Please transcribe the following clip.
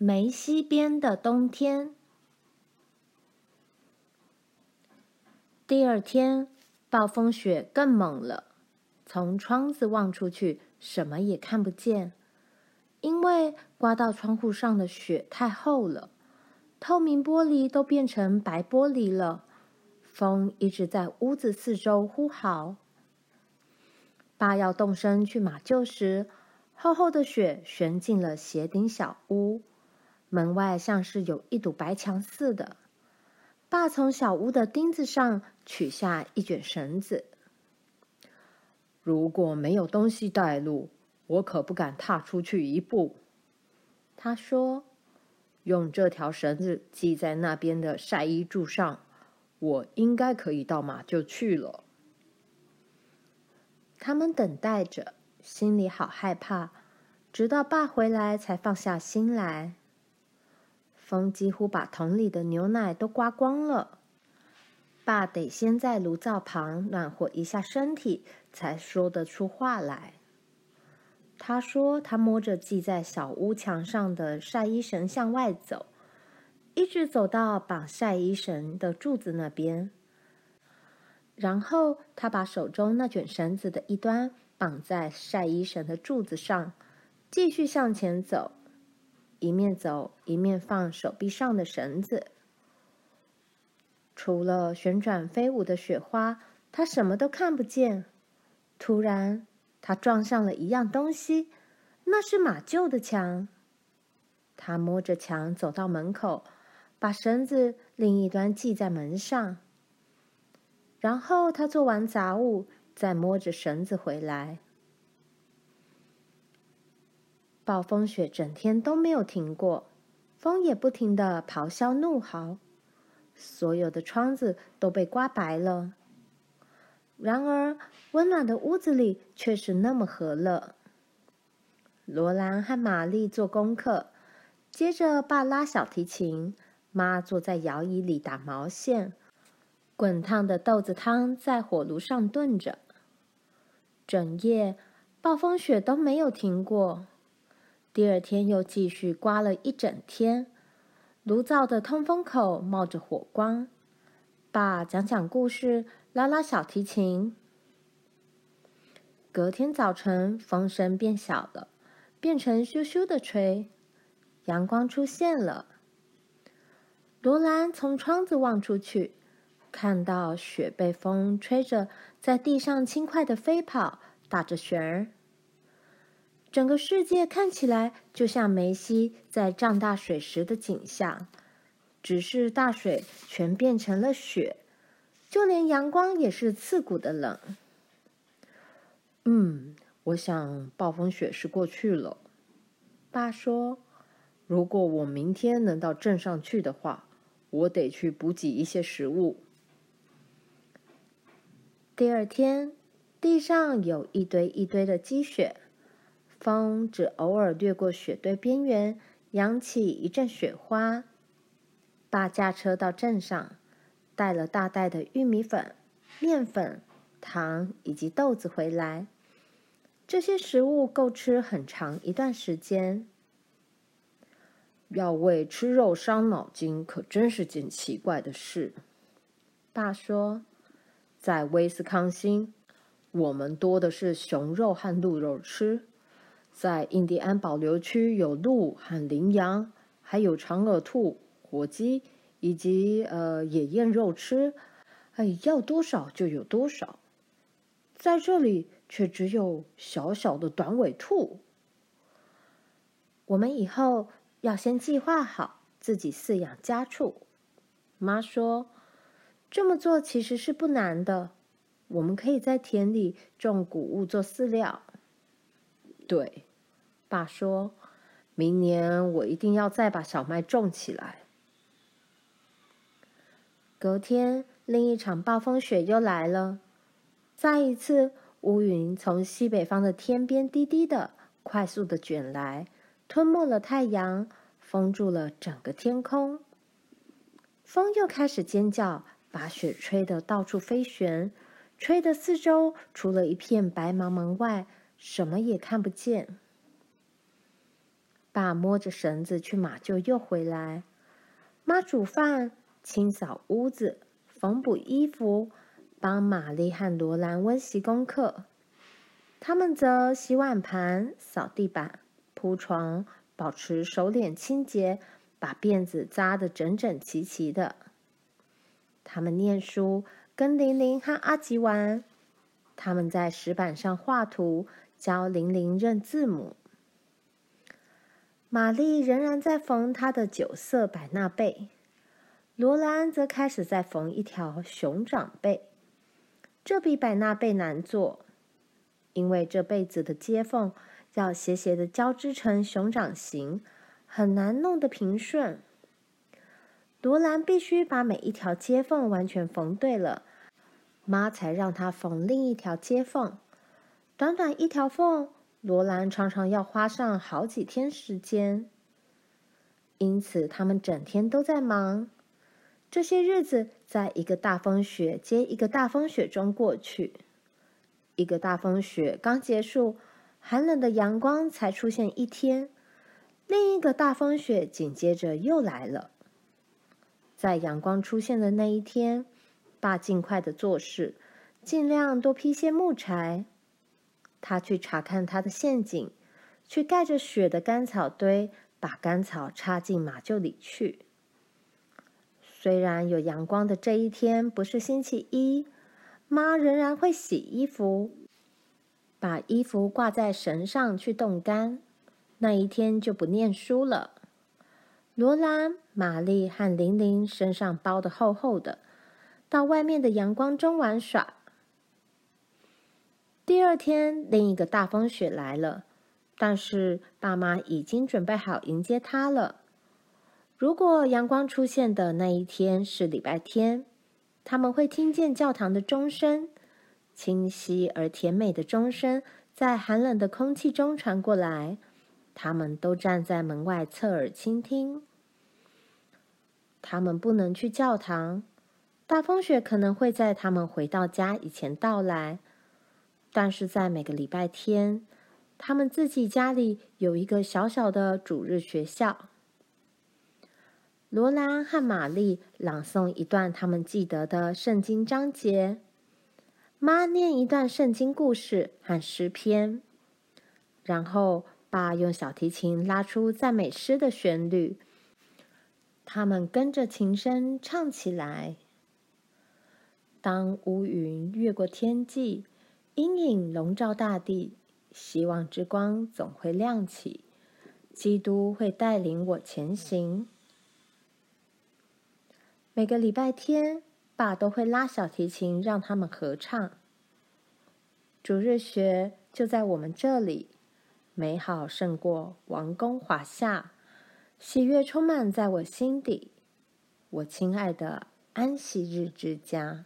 梅西边的冬天。第二天，暴风雪更猛了。从窗子望出去，什么也看不见，因为刮到窗户上的雪太厚了，透明玻璃都变成白玻璃了。风一直在屋子四周呼号。爸要动身去马厩时，厚厚的雪悬进了斜顶小屋，门外像是有一堵白墙似的。爸从小屋的钉子上取下一卷绳子。如果没有东西带路，我可不敢踏出去一步。他说：“用这条绳子系在那边的晒衣柱上，我应该可以到马厩去了。”他们等待着，心里好害怕，直到爸回来才放下心来。风几乎把桶里的牛奶都刮光了，爸得先在炉灶旁暖和一下身体，才说得出话来。他说：“他摸着系在小屋墙上的晒衣绳向外走，一直走到绑晒衣绳的柱子那边。然后他把手中那卷绳子的一端绑在晒衣绳的柱子上，继续向前走，一面走一面放手臂上的绳子。除了旋转飞舞的雪花，他什么都看不见。”突然，他撞上了一样东西，那是马厩的墙。他摸着墙走到门口，把绳子另一端系在门上。然后他做完杂物，再摸着绳子回来。暴风雪整天都没有停过，风也不停地咆哮怒嚎，所有的窗子都被刮白了。然而，温暖的屋子里却是那么和乐。罗兰和玛丽做功课，接着爸拉小提琴，妈坐在摇椅里打毛线，滚烫的豆子汤在火炉上炖着。整夜，暴风雪都没有停过。第二天又继续刮了一整天，炉灶的通风口冒着火光。爸讲讲故事。拉拉小提琴。隔天早晨，风声变小了，变成咻咻的吹，阳光出现了。罗兰从窗子望出去，看到雪被风吹着，在地上轻快地飞跑，打着旋儿。整个世界看起来就像梅西在涨大水时的景象，只是大水全变成了雪。就连阳光也是刺骨的冷。嗯，我想暴风雪是过去了。爸说：“如果我明天能到镇上去的话，我得去补给一些食物。”第二天，地上有一堆一堆的积雪，风只偶尔掠过雪堆边缘，扬起一阵雪花。爸驾车到镇上。带了大袋的玉米粉、面粉、糖以及豆子回来，这些食物够吃很长一段时间。要为吃肉伤脑筋，可真是件奇怪的事。爸说，在威斯康星，我们多的是熊肉和鹿肉吃；在印第安保留区，有鹿和羚羊，还有长耳兔、火鸡。以及呃野雁肉吃，哎，要多少就有多少。在这里却只有小小的短尾兔。我们以后要先计划好自己饲养家畜。妈说，这么做其实是不难的。我们可以在田里种谷物做饲料。对，爸说，明年我一定要再把小麦种起来。隔天，另一场暴风雪又来了。再一次，乌云从西北方的天边低低的、快速的卷来，吞没了太阳，封住了整个天空。风又开始尖叫，把雪吹得到处飞旋，吹得四周除了一片白茫茫外，什么也看不见。爸摸着绳子去马厩又回来，妈煮饭、清扫屋子、缝补衣服，帮玛丽和罗兰温习功课。他们则洗碗盘、扫地板、铺床，保持手脸清洁，把辫子扎得整整齐齐的。他们念书，跟玲玲和阿吉玩。他们在石板上画图，教玲玲认字母。玛丽仍然在缝她的九色百纳被，罗兰则开始在缝一条熊掌被。这比百纳被难做。因为这被子的接缝要斜斜的交织成熊掌形，很难弄得平顺。罗兰必须把每一条接缝完全缝对了，妈才让她缝另一条接缝。短短一条缝，罗兰常常要花上好几天时间。因此，他们整天都在忙。这些日子在一个大风雪接一个大风雪中过去。一个大风雪刚结束，寒冷的阳光才出现一天，另一个大风雪紧接着又来了。在阳光出现的那一天，爸尽快的做事，尽量多劈些木柴。他去查看他的陷阱，去盖着雪的干草堆，把干草插进马厩里去。虽然有阳光的这一天不是星期一。妈仍然会洗衣服，把衣服挂在绳上去冻干。那一天就不念书了。罗兰、玛丽和玲玲身上包得厚厚的，到外面的阳光中玩耍。第二天，另一个大风雪来了，但是爸妈已经准备好迎接他了。如果阳光出现的那一天是礼拜天，他们会听见教堂的钟声，清晰而甜美的钟声在寒冷的空气中传过来。他们都站在门外侧耳倾听。他们不能去教堂，大风雪可能会在他们回到家以前到来。但是在每个礼拜天，他们自己家里有一个小小的主日学校。罗兰和玛丽朗诵一段他们记得的圣经章节，妈念一段圣经故事和诗篇，然后爸用小提琴拉出赞美诗的旋律，他们跟着琴声唱起来。当乌云越过天际，阴影笼罩大地，希望之光总会亮起，基督会带领我前行。每个礼拜天，爸都会拉小提琴让他们合唱。主日学就在我们这里，美好胜过王宫华夏，喜悦充满在我心底，我亲爱的安息日之家。